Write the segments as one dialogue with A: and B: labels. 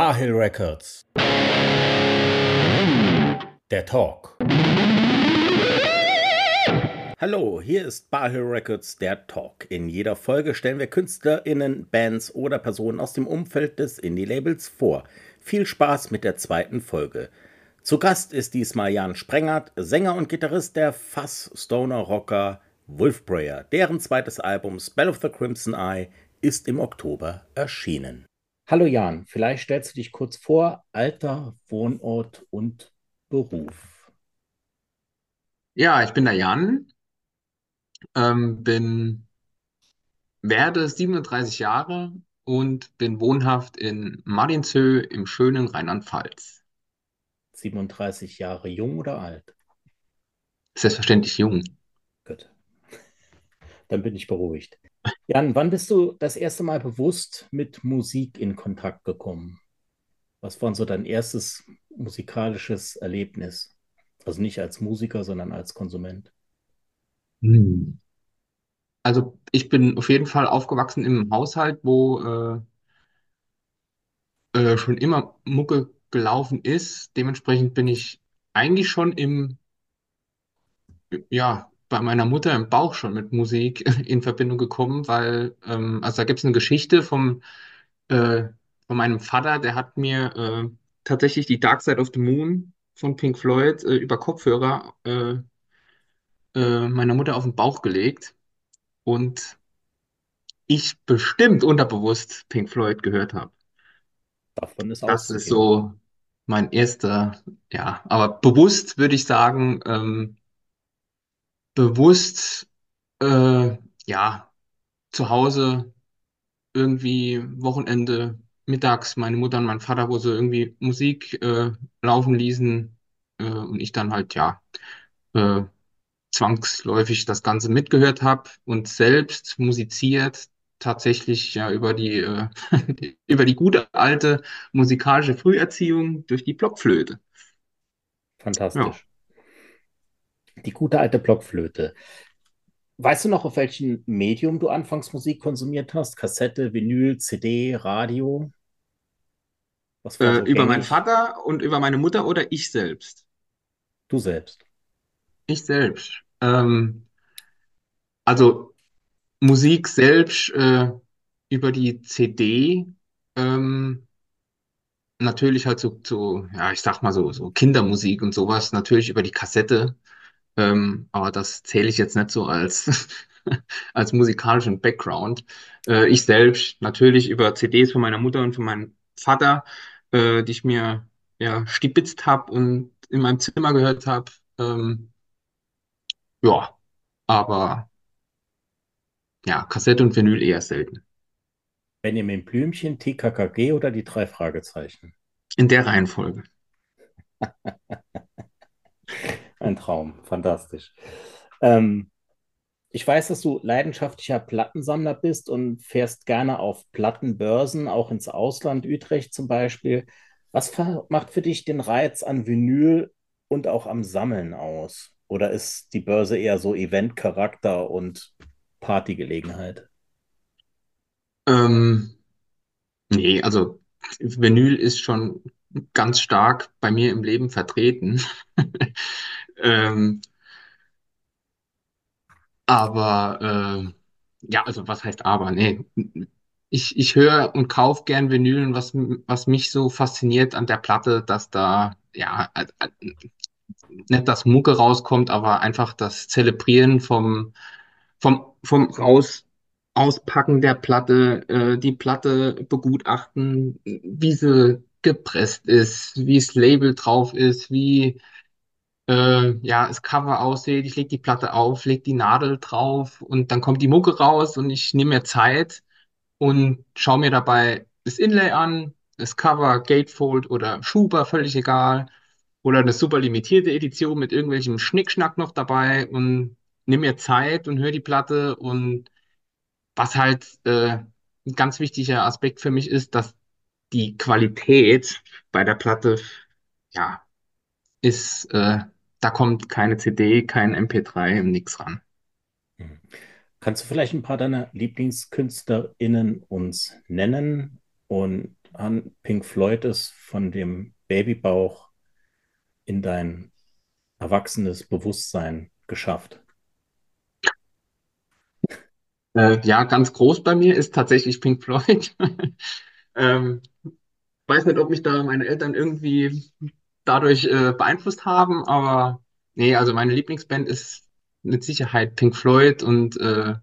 A: Barhill Records. Der Talk. Hallo, hier ist Barhill Records, der Talk. In jeder Folge stellen wir KünstlerInnen, Bands oder Personen aus dem Umfeld des Indie-Labels vor. Viel Spaß mit der zweiten Folge. Zu Gast ist diesmal Jan Sprengert, Sänger und Gitarrist der Fass Stoner Rocker Wolfbrayer. Deren zweites Album Spell of the Crimson Eye ist im Oktober erschienen. Hallo Jan, vielleicht stellst du dich kurz vor, Alter, Wohnort und Beruf.
B: Ja, ich bin der Jan, ähm, bin, werde 37 Jahre und bin wohnhaft in Martinshöhe im schönen Rheinland-Pfalz.
A: 37 Jahre jung oder alt?
B: Selbstverständlich jung.
A: Gut. Dann bin ich beruhigt. Jan, wann bist du das erste Mal bewusst mit Musik in Kontakt gekommen? Was war so dein erstes musikalisches Erlebnis? Also nicht als Musiker, sondern als Konsument.
B: Hm. Also ich bin auf jeden Fall aufgewachsen im Haushalt, wo äh, äh, schon immer Mucke gelaufen ist. Dementsprechend bin ich eigentlich schon im, ja, bei meiner Mutter im Bauch schon mit Musik in Verbindung gekommen, weil, ähm, also da gibt es eine Geschichte vom, äh, von meinem Vater, der hat mir äh, tatsächlich die Dark Side of the Moon von Pink Floyd äh, über Kopfhörer äh, äh, meiner Mutter auf den Bauch gelegt und ich bestimmt unterbewusst Pink Floyd gehört habe.
A: Davon ist
B: Das ist so mein erster, ja, aber bewusst würde ich sagen, ähm, bewusst, äh, ja, zu Hause irgendwie Wochenende, mittags meine Mutter und mein Vater, wo sie irgendwie Musik äh, laufen ließen äh, und ich dann halt, ja, äh, zwangsläufig das Ganze mitgehört habe und selbst musiziert, tatsächlich ja über die, äh, über die gute alte musikalische Früherziehung durch die Blockflöte. Ja.
A: Die gute alte Blockflöte. Weißt du noch, auf welchem Medium du anfangs Musik konsumiert hast? Kassette, Vinyl, CD, Radio?
B: Äh,
A: so
B: über meinen
A: gängig?
B: Vater und über meine Mutter oder ich selbst?
A: Du selbst.
B: Ich selbst. Ähm, also Musik selbst äh, über die CD. Ähm, natürlich halt so, so, ja, ich sag mal so, so Kindermusik und sowas, natürlich über die Kassette. Ähm, aber das zähle ich jetzt nicht so als, als musikalischen Background. Äh, ich selbst natürlich über CDs von meiner Mutter und von meinem Vater, äh, die ich mir ja stibitzt habe und in meinem Zimmer gehört habe. Ähm, ja, aber ja, Kassette und Vinyl eher selten.
A: Benjamin Blümchen, TKKG oder die drei Fragezeichen?
B: In der Reihenfolge.
A: Ein Traum, fantastisch. Ähm, ich weiß, dass du leidenschaftlicher Plattensammler bist und fährst gerne auf Plattenbörsen, auch ins Ausland, Utrecht zum Beispiel. Was macht für dich den Reiz an Vinyl und auch am Sammeln aus? Oder ist die Börse eher so Eventcharakter und Partygelegenheit?
B: Ähm, nee, also Vinyl ist schon ganz stark bei mir im Leben vertreten. Ähm, aber äh, ja, also was heißt aber? Nee. Ich, ich höre und kaufe gern Vinylen, was, was mich so fasziniert an der Platte, dass da ja äh, äh, nicht das Mucke rauskommt, aber einfach das Zelebrieren vom, vom, vom Raus, Auspacken der Platte, äh, die Platte begutachten, wie sie gepresst ist, wie das Label drauf ist, wie äh, ja, das Cover aussieht. Ich lege die Platte auf, lege die Nadel drauf und dann kommt die Mucke raus und ich nehme mir Zeit und schaue mir dabei das Inlay an, das Cover, Gatefold oder Schuber, völlig egal. Oder eine super limitierte Edition mit irgendwelchem Schnickschnack noch dabei und nimm mir Zeit und hör die Platte. Und was halt äh, ein ganz wichtiger Aspekt für mich ist, dass die Qualität bei der Platte, ja, ist, äh, da kommt keine CD, kein MP3 und nix ran.
A: Mhm. Kannst du vielleicht ein paar deiner Lieblingskünstlerinnen uns nennen und an Pink Floyd es von dem Babybauch in dein erwachsenes Bewusstsein geschafft?
B: Äh, ja, ganz groß bei mir ist tatsächlich Pink Floyd. ähm, weiß nicht, ob mich da meine Eltern irgendwie dadurch äh, beeinflusst haben, aber nee, also meine Lieblingsband ist mit Sicherheit Pink Floyd und äh,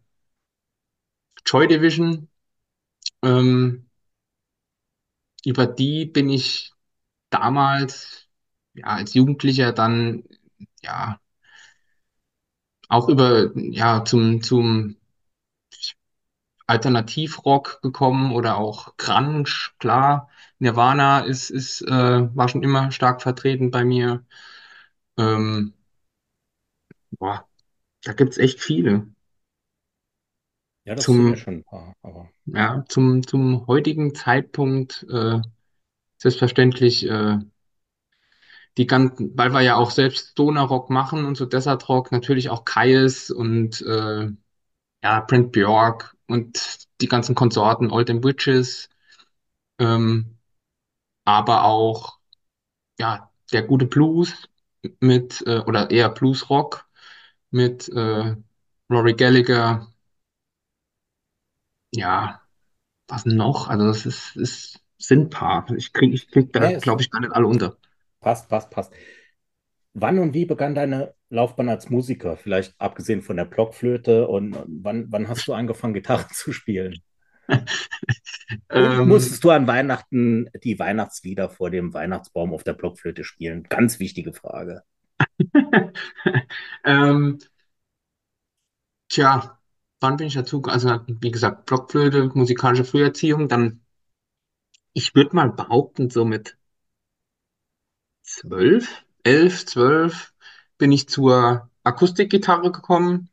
B: Joy Division. Ähm, über die bin ich damals, ja, als Jugendlicher dann, ja, auch über, ja, zum, zum Alternativrock gekommen oder auch Grunge, klar. Nirvana ist, ist, äh, war schon immer stark vertreten bei mir. Ähm, boah, da gibt's echt viele.
A: Ja, das sind ja
B: Zum,
A: schon ein paar, aber
B: ja, zum, zum heutigen Zeitpunkt äh, selbstverständlich äh, die ganzen, weil wir ja auch selbst Stoner-Rock machen und so Desert Rock, natürlich auch Kyuss und äh, ja, Brent Bjork und die ganzen Konsorten, Old and Witches, ähm, aber auch ja, der gute Blues mit, äh, oder eher Blues-Rock mit äh, Rory Gallagher, ja, was noch? Also das ist, ist sind ein paar. Ich krieg, ich krieg da,
A: es
B: glaube ich, gar nicht alle unter.
A: passt, passt, passt. Wann und wie begann deine Laufbahn als Musiker? Vielleicht abgesehen von der Blockflöte und wann, wann hast du angefangen, Gitarre zu spielen?
B: Ähm,
A: musstest du an Weihnachten die Weihnachtslieder vor dem Weihnachtsbaum auf der Blockflöte spielen? Ganz wichtige Frage.
B: ähm, tja, wann bin ich dazu? Also, wie gesagt, Blockflöte, musikalische Früherziehung, dann, ich würde mal behaupten, so mit zwölf, elf, zwölf bin ich zur Akustikgitarre gekommen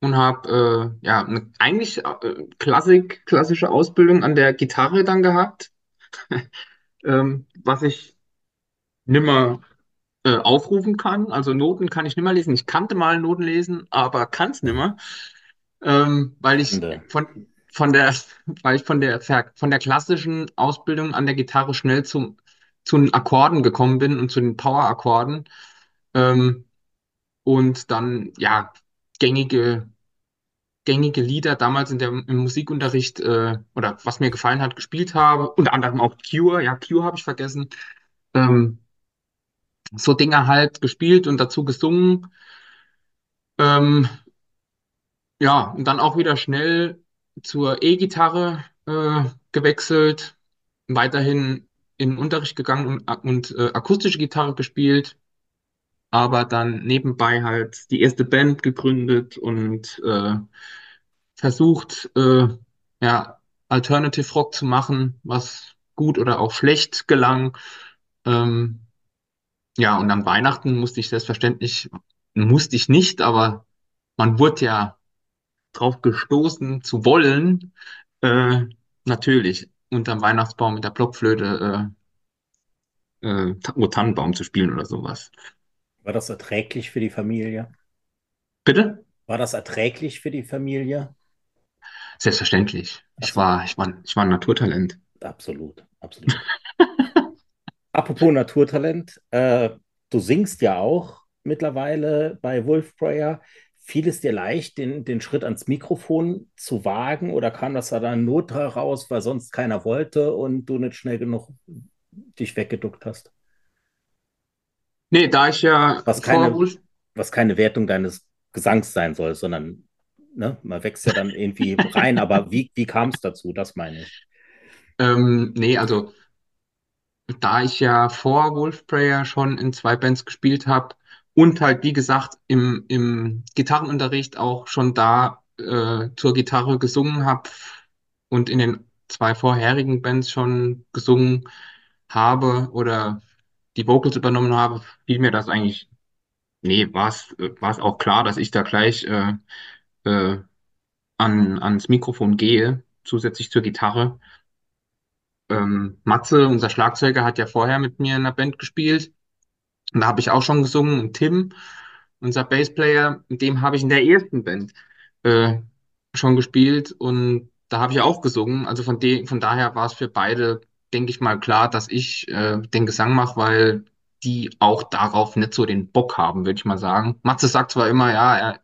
B: und habe äh, ja eine, eigentlich äh, Klassik, klassische Ausbildung an der Gitarre dann gehabt, ähm, was ich nimmer äh, aufrufen kann. Also Noten kann ich nimmer lesen. Ich kannte mal Noten lesen, aber kann es nimmer, ähm, weil ich von von der weil ich von der von der klassischen Ausbildung an der Gitarre schnell zum zu den Akkorden gekommen bin und zu den Power-Akkorden ähm, und dann ja gängige gängige Lieder damals in der, im Musikunterricht äh, oder was mir gefallen hat, gespielt habe. Unter anderem auch Cure, ja, Cure habe ich vergessen. Ähm, so Dinge halt gespielt und dazu gesungen. Ähm, ja, und dann auch wieder schnell zur E-Gitarre äh, gewechselt, weiterhin in den Unterricht gegangen und, und äh, akustische Gitarre gespielt, aber dann nebenbei halt die erste Band gegründet und äh, versucht, äh, ja, Alternative Rock zu machen, was gut oder auch schlecht gelang. Ähm, ja, und an Weihnachten musste ich selbstverständlich, musste ich nicht, aber man wurde ja drauf gestoßen zu wollen, äh, natürlich unterm Weihnachtsbaum mit der Blockflöte äh, äh, Tannenbaum zu spielen oder sowas.
A: War das erträglich für die Familie?
B: Bitte?
A: War das erträglich für die Familie?
B: Selbstverständlich. Ich
A: Also,
B: war, ich war, ich war ein Naturtalent.
A: absolut, absolut. Apropos Naturtalent, äh, du singst ja auch mittlerweile bei Wolf Prayer. Fiel es dir leicht, den, den Schritt ans Mikrofon zu wagen oder kam das da dann Not raus, weil sonst keiner wollte und du nicht schnell genug dich weggeduckt hast?
B: Nee, da ich ja
A: Was
B: vor
A: keine,
B: Wolf,
A: was keine Wertung deines Gesangs sein soll, sondern ne, man wächst ja dann irgendwie rein. Aber wie, wie kam es dazu? Das meine ich.
B: ähm, nee, also da ich ja vor Wolfprayer schon in zwei Bands gespielt habe und halt, wie gesagt, im, im Gitarrenunterricht auch schon da äh, zur Gitarre gesungen habe und in den zwei vorherigen Bands schon gesungen habe oder die Vocals übernommen habe, fiel mir das eigentlich, nee, war es auch klar, dass ich da gleich äh, äh, an, ans Mikrofon gehe, zusätzlich zur Gitarre. Ähm, Matze, unser Schlagzeuger, hat ja vorher mit mir in einer Band gespielt. Und da habe ich auch schon gesungen. Und Tim, unser Bassplayer, mit dem habe ich in der ersten Band äh, schon gespielt. Und da habe ich auch gesungen. Also von, de von daher war es für beide, denke ich mal, klar, dass ich äh, den Gesang mache, weil die auch darauf nicht so den Bock haben, würde ich mal sagen. Matze sagt zwar immer, ja, er,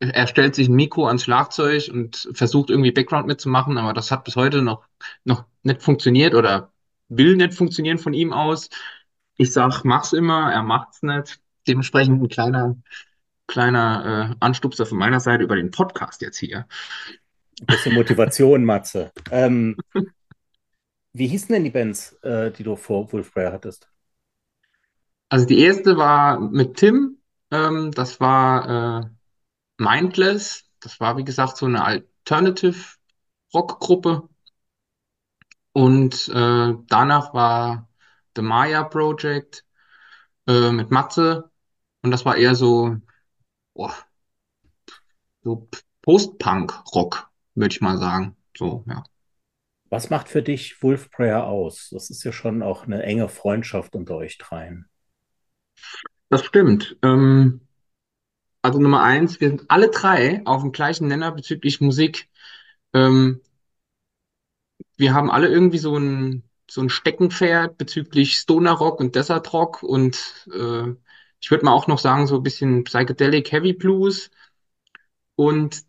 B: er stellt sich ein Mikro ans Schlagzeug und versucht irgendwie Background mitzumachen, aber das hat bis heute noch, noch nicht funktioniert oder will nicht funktionieren von ihm aus. Ich sag, mach's immer, er macht's nicht. Dementsprechend ein kleiner, kleiner äh, Anstupser von meiner Seite über den Podcast jetzt hier.
A: Ein bisschen Motivation, Matze. Ähm, wie hießen denn die Bands, äh, die du vor Wolfbreyer hattest?
B: Also die erste war mit Tim, ähm, das war äh, Mindless, das war wie gesagt so eine Alternative Rockgruppe. Und äh, danach war The Maya Project äh, mit Matze und das war eher so, boah, so Post-Punk-Rock, würde ich mal sagen. So, ja.
A: Was macht für dich Wolf Prayer aus? Das ist ja schon auch eine enge Freundschaft unter euch dreien.
B: Das stimmt. Ähm, also Nummer eins, wir sind alle drei auf dem gleichen Nenner bezüglich Musik. Ähm, wir haben alle irgendwie so ein, so ein Steckenpferd bezüglich Stoner Rock und Desert Rock und äh, ich würde mal auch noch sagen, so ein bisschen Psychedelic Heavy Blues. Und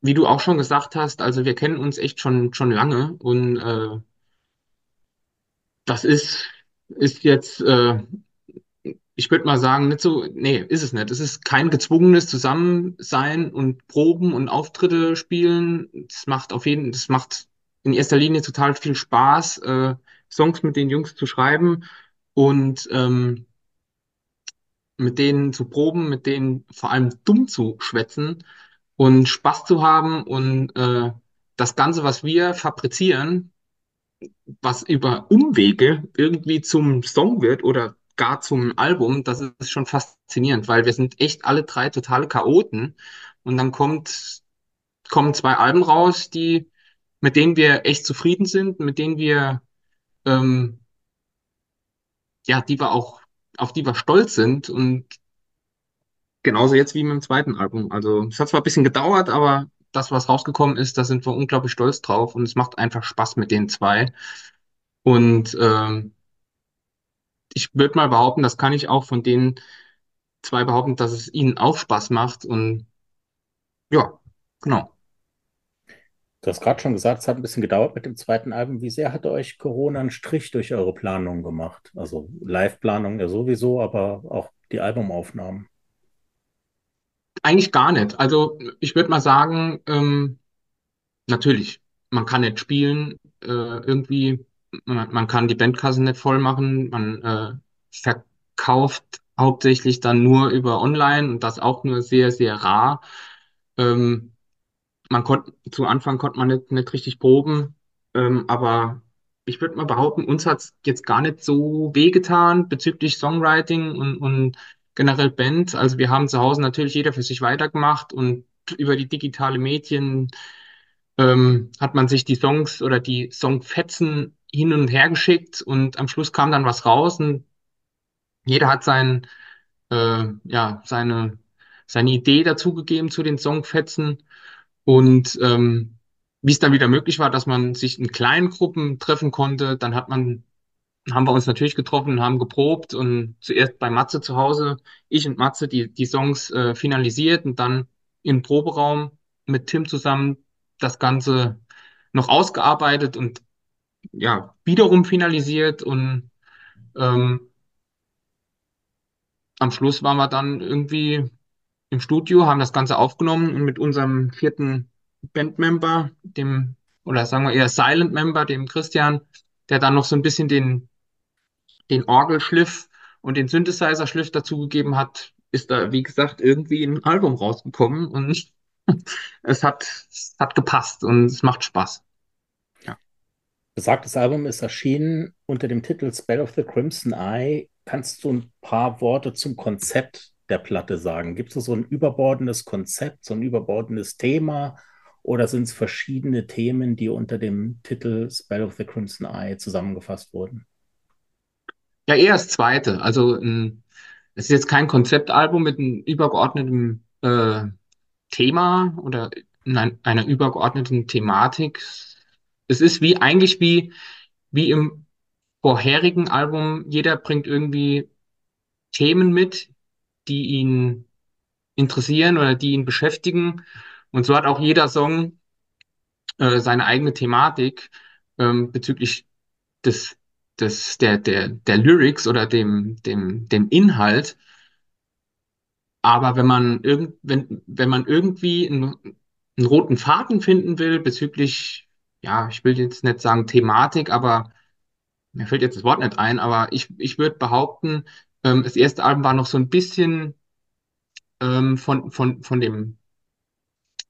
B: wie du auch schon gesagt hast, also wir kennen uns echt schon, schon lange und äh, das ist, ist jetzt, äh, ich würde mal sagen, nicht so, nee, ist es nicht. Es ist kein gezwungenes Zusammensein und Proben und Auftritte spielen. Das macht auf jeden, das macht in erster Linie total viel Spaß, äh, Songs mit den Jungs zu schreiben und ähm, mit denen zu proben, mit denen vor allem dumm zu schwätzen und Spaß zu haben und äh, das Ganze, was wir fabrizieren, was über Umwege irgendwie zum Song wird oder gar zum Album, das ist schon faszinierend, weil wir sind echt alle drei totale Chaoten. Und dann kommt, kommen zwei Alben raus, die, mit denen wir echt zufrieden sind, mit denen wir, ähm, ja, die wir auch, auf die wir stolz sind. Und genauso jetzt wie mit dem zweiten Album. Also es hat zwar ein bisschen gedauert, aber das, was rausgekommen ist, da sind wir unglaublich stolz drauf und es macht einfach Spaß mit den zwei. Und ähm, ich würde mal behaupten, das kann ich auch von den zwei behaupten, dass es ihnen auch Spaß macht. Und ja, genau.
A: Du hast gerade schon gesagt, es hat ein bisschen gedauert mit dem zweiten Album. Wie sehr hat euch Corona einen Strich durch eure Planung gemacht? Also Live-Planung ja sowieso, aber auch die Albumaufnahmen.
B: Eigentlich gar nicht. Also ich würde mal sagen, ähm, natürlich, man kann nicht spielen, äh, irgendwie, man, man kann die Bandkasse nicht voll machen, man äh, verkauft hauptsächlich dann nur über online und das auch nur sehr, sehr rar. Ähm, man konnte, zu Anfang konnte man nicht, nicht richtig proben, ähm, aber ich würde mal behaupten, uns hat es jetzt gar nicht so wehgetan bezüglich Songwriting und, und generell Band. Also wir haben zu Hause natürlich jeder für sich weitergemacht und über die digitale Medien ähm, hat man sich die Songs oder die Songfetzen hin und her geschickt und am Schluss kam dann was raus und jeder hat sein, äh, ja, seine, seine Idee dazugegeben zu den Songfetzen und ähm, wie es dann wieder möglich war, dass man sich in kleinen Gruppen treffen konnte, dann hat man haben wir uns natürlich getroffen, haben geprobt und zuerst bei Matze zu Hause, ich und Matze, die, die Songs äh, finalisiert und dann im Proberaum mit Tim zusammen das Ganze noch ausgearbeitet und ja, wiederum finalisiert und ähm, am Schluss waren wir dann irgendwie im Studio, haben das Ganze aufgenommen und mit unserem vierten Bandmember, dem, oder sagen wir eher Silent Member, dem Christian, der dann noch so ein bisschen den den Orgelschliff und den Synthesizer-Schliff dazugegeben hat, ist da, wie gesagt, irgendwie ein Album rausgekommen und es hat, es hat gepasst und es macht Spaß.
A: Ja. Besagtes Album ist erschienen unter dem Titel Spell of the Crimson Eye. Kannst du ein paar Worte zum Konzept der Platte sagen? Gibt es so ein überbordendes Konzept, so ein überbordendes Thema? Oder sind es verschiedene Themen, die unter dem Titel Spell of the Crimson Eye zusammengefasst wurden?
B: Ja, eher das zweite. Also ein, es ist jetzt kein Konzeptalbum mit einem übergeordneten äh, Thema oder in einer übergeordneten Thematik. Es ist wie eigentlich wie, wie im vorherigen Album. Jeder bringt irgendwie Themen mit, die ihn interessieren oder die ihn beschäftigen. Und so hat auch jeder Song äh, seine eigene Thematik ähm, bezüglich des, des, der, der, der Lyrics oder dem, dem, dem Inhalt. Aber wenn man, irgend, wenn, wenn man irgendwie einen, einen roten Faden finden will bezüglich, ja, ich will jetzt nicht sagen Thematik, aber mir fällt jetzt das Wort nicht ein, aber ich, ich würde behaupten, ähm, das erste Album war noch so ein bisschen ähm, von, von, von dem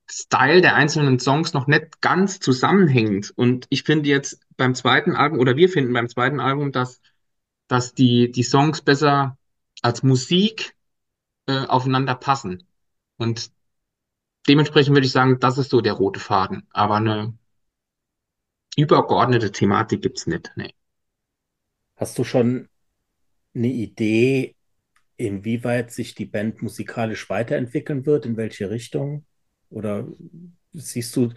B: Style der einzelnen Songs noch nicht ganz zusammenhängend. Und ich finde jetzt beim zweiten Album, oder wir finden beim zweiten Album, dass, dass die, die Songs besser als Musik äh, aufeinander passen. Und dementsprechend würde ich sagen, das ist so der rote Faden. Aber eine übergeordnete Thematik gibt's nicht. Nee.
A: Hast du schon eine Idee, inwieweit sich die Band musikalisch weiterentwickeln wird, in welche Richtung? Oder siehst du,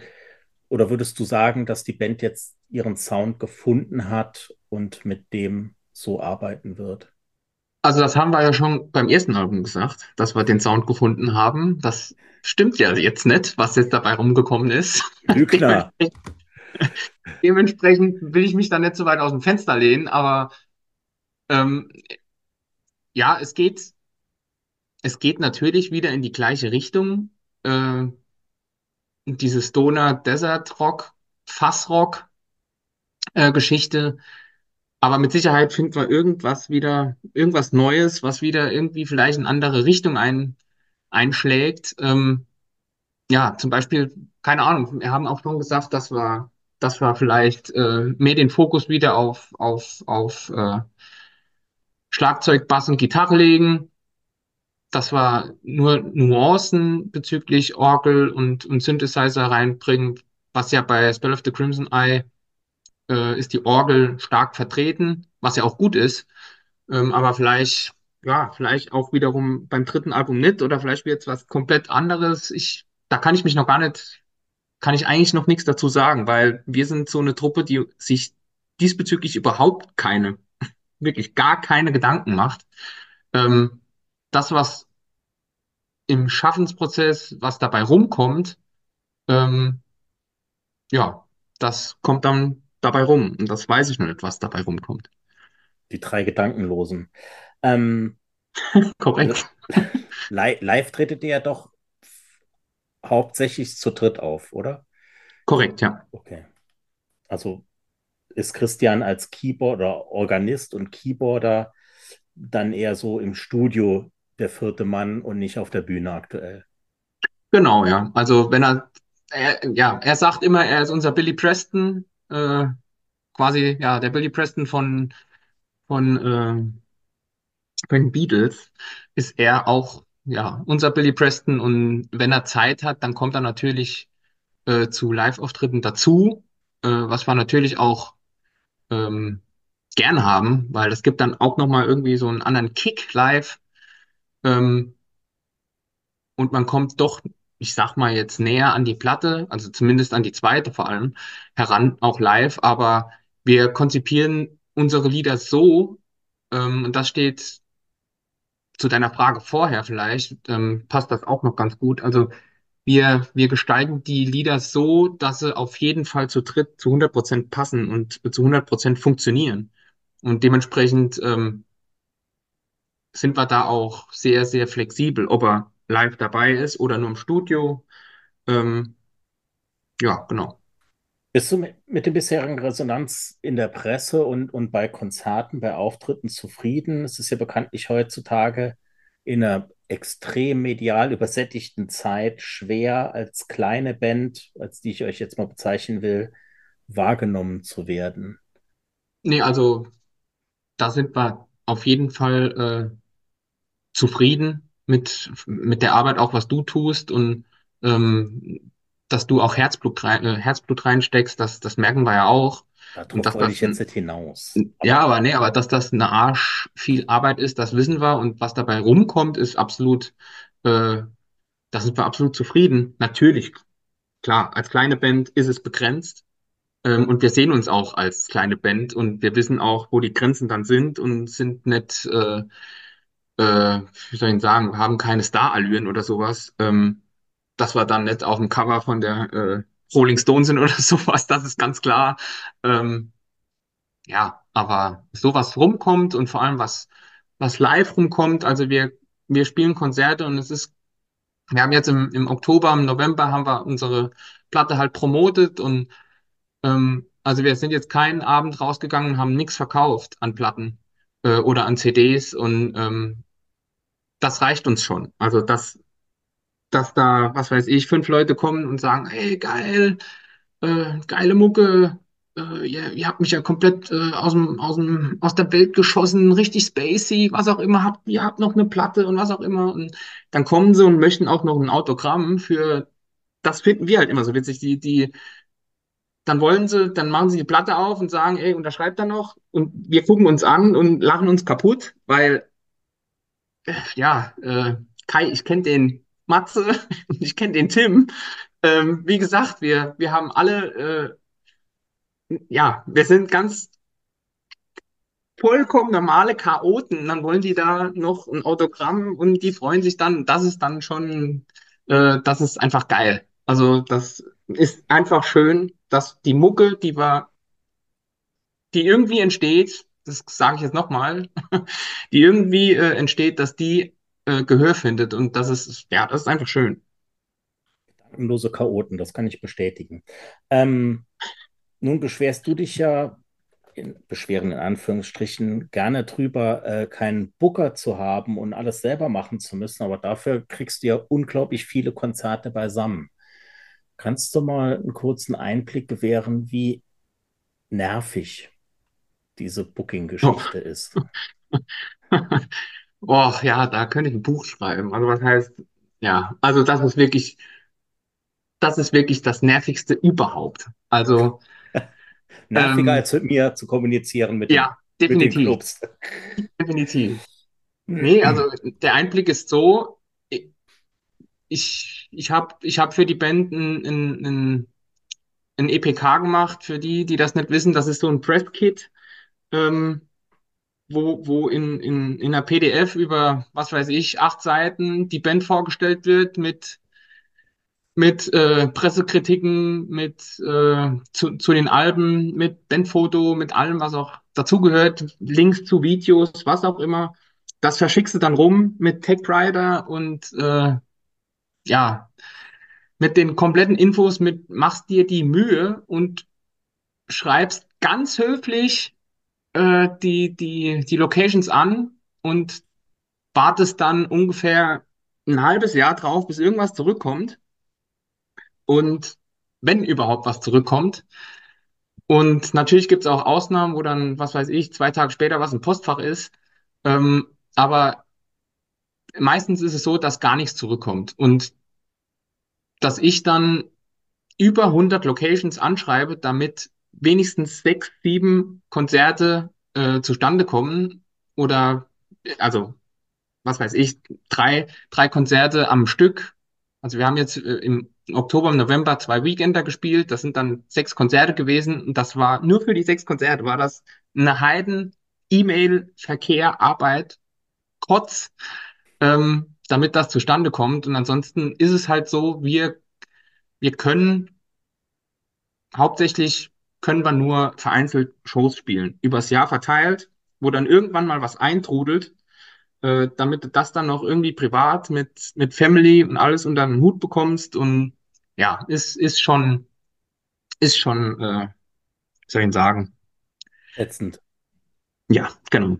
A: oder würdest du sagen, dass die Band jetzt ihren Sound gefunden hat und mit dem so arbeiten wird?
B: Also das haben wir ja schon beim ersten Album gesagt, dass wir den Sound gefunden haben. Das stimmt ja jetzt nicht, was jetzt dabei rumgekommen ist.
A: Lügner.
B: Dementsprechend will ich mich da nicht so weit aus dem Fenster lehnen, aber ähm, ja, es geht, es geht natürlich wieder in die gleiche Richtung. Äh, diese Stoner Desert Rock, Fassrock äh, Geschichte. Aber mit Sicherheit finden wir irgendwas wieder, irgendwas Neues, was wieder irgendwie vielleicht in andere Richtung ein, einschlägt. Ähm, ja, zum Beispiel, keine Ahnung, wir haben auch schon gesagt, dass wir, dass wir vielleicht äh, mehr den Fokus wieder auf, auf, auf äh, Schlagzeug, Bass und Gitarre legen. Dass wir nur Nuancen bezüglich Orgel und, und Synthesizer reinbringen, was ja bei Spell of the Crimson Eye äh, ist die Orgel stark vertreten, was ja auch gut ist. Ähm, aber vielleicht, ja, vielleicht auch wiederum beim dritten Album nicht oder vielleicht wird es was komplett anderes. Ich, da kann ich mich noch gar nicht, kann ich eigentlich noch nichts dazu sagen, weil wir sind so eine Truppe, die sich diesbezüglich überhaupt keine wirklich gar keine Gedanken macht. Ähm, das, was im Schaffensprozess, was dabei rumkommt, ähm, ja, das kommt dann dabei rum. Und das weiß ich noch nicht, was dabei rumkommt.
A: Die drei Gedankenlosen. Ähm,
B: Korrekt.
A: Live, live tretet ihr ja doch hauptsächlich zu dritt auf, oder?
B: Korrekt, ja.
A: Okay. Also ist Christian als Keyboarder, Organist und Keyboarder dann eher so im Studio der vierte Mann und nicht auf der Bühne aktuell.
B: Genau, ja. Also wenn er, er ja, er sagt immer, er ist unser Billy Preston, äh, quasi, ja, der Billy Preston von, von, äh, von Beatles, ist er auch, ja, unser Billy Preston und wenn er Zeit hat, dann kommt er natürlich äh, zu Live-Auftritten dazu, äh, was wir natürlich auch ähm, gern haben, weil das gibt dann auch nochmal irgendwie so einen anderen Kick live. Ähm, und man kommt doch, ich sag mal jetzt näher an die Platte, also zumindest an die zweite vor allem, heran, auch live, aber wir konzipieren unsere Lieder so, ähm, und das steht zu deiner Frage vorher vielleicht, ähm, passt das auch noch ganz gut. Also wir, wir gestalten die Lieder so, dass sie auf jeden Fall zu dritt zu 100 Prozent passen und zu 100 Prozent funktionieren. Und dementsprechend ähm, sind wir da auch sehr, sehr flexibel, ob er live dabei ist oder nur im Studio. Ähm, ja, genau.
A: Bist du mit, der bisherigen Resonanz in der Presse und, und bei Konzerten, bei Auftritten zufrieden? Es ist ja bekanntlich heutzutage in einer extrem medial übersättigten Zeit schwer als kleine Band, als die ich euch jetzt mal bezeichnen will, wahrgenommen zu werden?
B: Nee, also da sind wir auf jeden Fall äh, zufrieden mit, mit der Arbeit, auch was du tust und ähm, dass du auch Herzblut, rein, äh, Herzblut reinsteckst, das, das merken wir ja auch.
A: Darauf wollte ich jetzt nicht hinaus.
B: Ja, aber nee, aber dass das eine Arsch viel Arbeit ist, das wissen wir. Und was dabei rumkommt, ist absolut, äh, da sind wir absolut zufrieden. Natürlich klar, als kleine Band ist es begrenzt. Ähm, und wir sehen uns auch als kleine Band und wir wissen auch, wo die Grenzen dann sind und sind nicht, äh, äh, wie soll ich sagen, haben keine Starallüren oder sowas. Ähm, dass wir dann nicht auf dem Cover von der äh, Rolling Stone sind oder sowas, das ist ganz klar. Ähm, ja, aber sowas rumkommt und vor allem was, was live rumkommt, also wir, wir spielen Konzerte und es ist, wir haben jetzt im, im Oktober, im November haben wir unsere Platte halt promotet und ähm, also wir sind jetzt keinen Abend rausgegangen und haben nichts verkauft an Platten äh, oder an CDs und ähm, das reicht uns schon. Also das, dass da, was weiß ich, fünf Leute kommen und sagen, hey, geil, äh, geile Mucke, äh, ihr, ihr habt mich ja komplett äh, aus dem, aus dem, aus der Welt geschossen, richtig spacey, was auch immer, habt, ihr habt noch eine Platte und was auch immer. Und dann kommen sie und möchten auch noch ein Autogramm für, das finden wir halt immer so witzig, die, die, dann wollen sie, dann machen sie die Platte auf und sagen, ey, unterschreibt da noch. Und wir gucken uns an und lachen uns kaputt, weil, äh, ja, äh, Kai, ich kenne den Matze, ich kenne den Tim. Ähm, wie gesagt, wir, wir haben alle, äh, ja, wir sind ganz vollkommen normale Chaoten. Dann wollen die da noch ein Autogramm und die freuen sich dann. Das ist dann schon, äh, das ist einfach geil. Also das ist einfach schön, dass die Mucke, die wir, die irgendwie entsteht, das sage ich jetzt nochmal, die irgendwie äh, entsteht, dass die äh, Gehör findet und das ist, ja, das ist einfach schön.
A: Gedankenlose Chaoten, das kann ich bestätigen. Ähm, nun beschwerst du dich ja, in, beschweren in Anführungsstrichen, gerne drüber, äh, keinen Booker zu haben und alles selber machen zu müssen, aber dafür kriegst du ja unglaublich viele Konzerte beisammen. Kannst du mal einen kurzen Einblick gewähren, wie nervig diese Booking-Geschichte
B: Oh.
A: ist?
B: Boah, ja, da könnte ich ein Buch schreiben. Also was heißt, ja, also das ist wirklich, das ist wirklich das Nervigste überhaupt. Also,
A: Nerviger
B: ähm,
A: als mit mir zu kommunizieren mit den,
B: ja,
A: mit den
B: definitiv,
A: Clubs.
B: definitiv. Nee, also der Einblick ist so, ich, ich habe ich hab für die Band ein, ein, ein, ein EPK gemacht, für die, die das nicht wissen, das ist so ein Press-Kit, ähm, wo, wo in, in, in einer PDF über, was weiß ich, acht Seiten die Band vorgestellt wird mit mit äh, Pressekritiken, mit äh, zu, zu den Alben, mit Bandfoto, mit allem, was auch dazugehört, Links zu Videos, was auch immer. Das verschickst du dann rum mit TechRider und äh, ja, mit den kompletten Infos, mit machst dir die Mühe und schreibst ganz höflich äh, die, die, die Locations an und wartest dann ungefähr ein halbes Jahr drauf, bis irgendwas zurückkommt. Und wenn überhaupt was zurückkommt. Und natürlich gibt es auch Ausnahmen, wo dann, was weiß ich, zwei Tage später was im Postfach ist. Ähm, aber meistens ist es so, dass gar nichts zurückkommt. Und dass ich dann über 100 Locations anschreibe, damit wenigstens sechs, sieben Konzerte äh, zustande kommen. Oder, also, was weiß ich, drei, drei Konzerte am Stück. Also wir haben jetzt äh, im Oktober, im November zwei Weekender gespielt. Das sind dann sechs Konzerte gewesen. Und das war nur für die sechs Konzerte war das eine Heiden E-Mail, Verkehr, Arbeit, Kotz, ähm, damit das zustande kommt. Und ansonsten ist es halt so, wir, wir können hauptsächlich können wir nur vereinzelt Shows spielen, übers Jahr verteilt, wo dann irgendwann mal was eintrudelt, äh, damit du das dann noch irgendwie privat mit, mit Family und alles unter den Hut bekommst. Und ja, ist, ist schon, ist schon, äh, wie soll ich sagen?
A: Ätzend.
B: Ja, genau.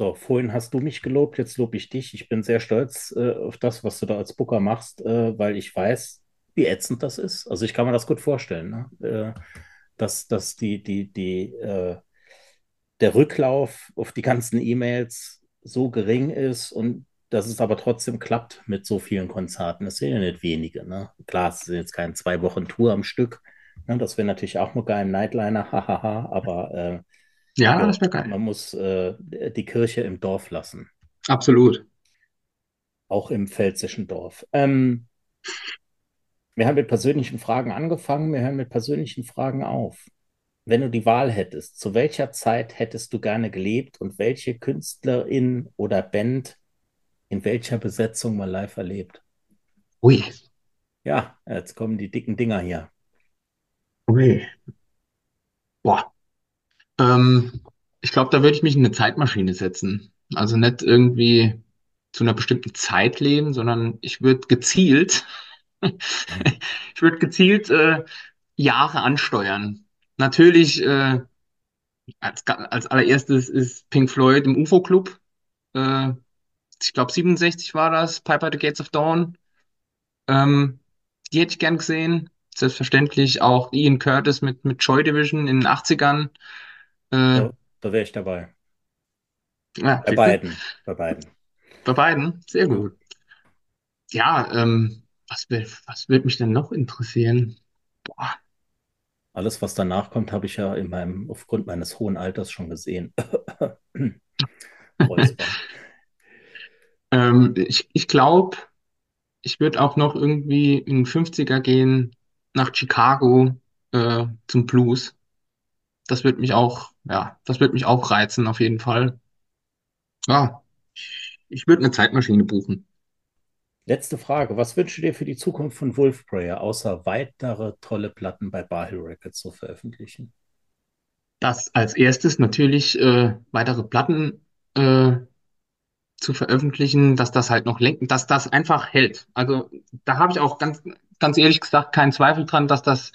A: So, vorhin hast du mich gelobt, jetzt lobe ich dich. Ich bin sehr stolz äh, auf das, was du da als Booker machst, äh, weil ich weiß, wie ätzend das ist. Also ich kann mir das gut vorstellen, ne? Äh, dass, dass die, die, die, äh, der Rücklauf auf die ganzen E-Mails so gering ist und dass es aber trotzdem klappt mit so vielen Konzerten. Das sind ja nicht wenige. Ne? Klar, es sind jetzt keine zwei Wochen Tour am Stück. Ne? Das wäre natürlich auch mal geil, ein Nightliner, hahaha, aber äh,
B: Ja, das wäre geil.
A: man muss äh, die Kirche im Dorf lassen,
B: Absolut.
A: auch im pfälzischen Dorf. Ähm, Wir haben mit persönlichen Fragen angefangen, wir hören mit persönlichen Fragen auf. Wenn du die Wahl hättest, zu welcher Zeit hättest du gerne gelebt und welche Künstlerin oder Band in welcher Besetzung mal live erlebt?
B: Ui,
A: Ja, jetzt kommen die dicken Dinger hier.
B: ui. Boah. Ähm, ich glaube, da würde ich mich in eine Zeitmaschine setzen. Also nicht irgendwie zu einer bestimmten Zeit leben, sondern ich würde gezielt, ich würde gezielt äh, Jahre ansteuern. Natürlich, äh, als, als allererstes ist Pink Floyd im UFO-Club. Äh, ich glaube, 67 war das, Piper the Gates of Dawn. Ähm, die hätte ich gern gesehen. Selbstverständlich auch Ian Curtis mit, mit Joy Division in den 80ern. Äh,
A: Da, da wäre ich dabei.
B: ja,
A: Bei
B: siehst du?
A: beiden. Bei beiden.
B: Bei beiden, sehr gut. Ja, ähm, was will, was wird mich denn noch interessieren? Boah,
A: Alles, was danach kommt, habe ich ja in meinem, aufgrund meines hohen Alters schon gesehen.
B: Ähm, ich ich glaube, ich würde auch noch irgendwie in den 50er gehen, nach Chicago, äh, zum Blues. Das wird mich auch, ja, das wird mich auch reizen, auf jeden Fall. Ja, ich würde eine Zeitmaschine buchen.
A: Letzte Frage. Was wünschst du dir für die Zukunft von Wolfprayer, außer weitere tolle Platten bei Bar Hill Records zu veröffentlichen?
B: Das als erstes natürlich äh, weitere Platten äh, zu veröffentlichen, dass das halt noch lenken, dass das einfach hält. Also da habe ich auch ganz, ganz ehrlich gesagt keinen Zweifel dran, dass das,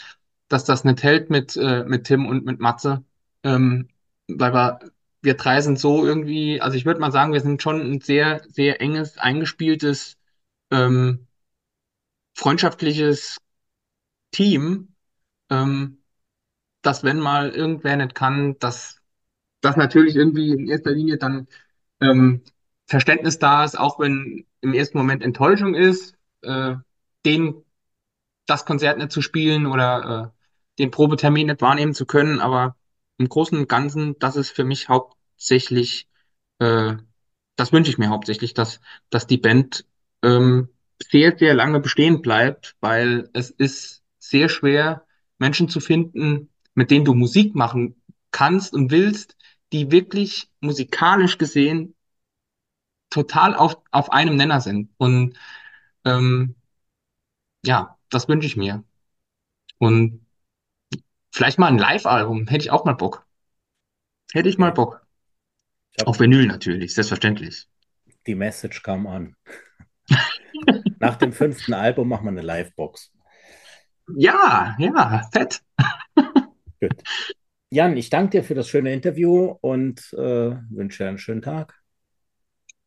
B: dass das nicht hält mit, äh, mit Tim und mit Matze. Ähm, weil wir, wir drei sind so irgendwie, also ich würde mal sagen, wir sind schon ein sehr, sehr enges, eingespieltes, ähm, freundschaftliches Team, ähm, dass wenn mal irgendwer nicht kann, dass das natürlich irgendwie in erster Linie dann ähm, Verständnis da ist, auch wenn im ersten Moment Enttäuschung ist, äh, den das Konzert nicht zu spielen oder äh, den Probetermin nicht wahrnehmen zu können, aber im Großen und Ganzen, das ist für mich hauptsächlich, äh, das wünsche ich mir hauptsächlich, dass, dass die Band ähm, sehr, sehr lange bestehen bleibt, weil es ist sehr schwer, Menschen zu finden, mit denen du Musik machen kannst und willst, die wirklich musikalisch gesehen total auf, auf einem Nenner sind. Und ähm, ja, das wünsche ich mir. Und vielleicht mal ein Live-Album, hätte ich auch mal Bock. Hätte ich mal. Bock.
A: Ich
B: Auf Vinyl natürlich, selbstverständlich.
A: die Message kam an. Nach dem fünften Album machen wir eine Livebox.
B: Ja, ja, fett.
A: Gut. Jan, ich danke dir für das schöne Interview und äh, wünsche dir einen schönen Tag.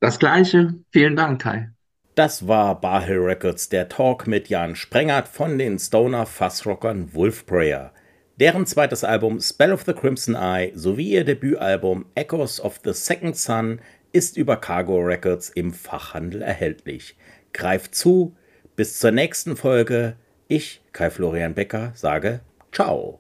B: Das Gleiche. Vielen Dank, Kai.
A: Das war Bar Hill Records, der Talk mit Jan Sprengert von den Stoner Fussrockern Wolfprayer. Deren zweites Album Spell of the Crimson Eye sowie ihr Debütalbum Echoes of the Second Sun ist über Cargo Records im Fachhandel erhältlich. Greift zu, bis zur nächsten Folge. Ich, Kai Florian Becker, sage Ciao.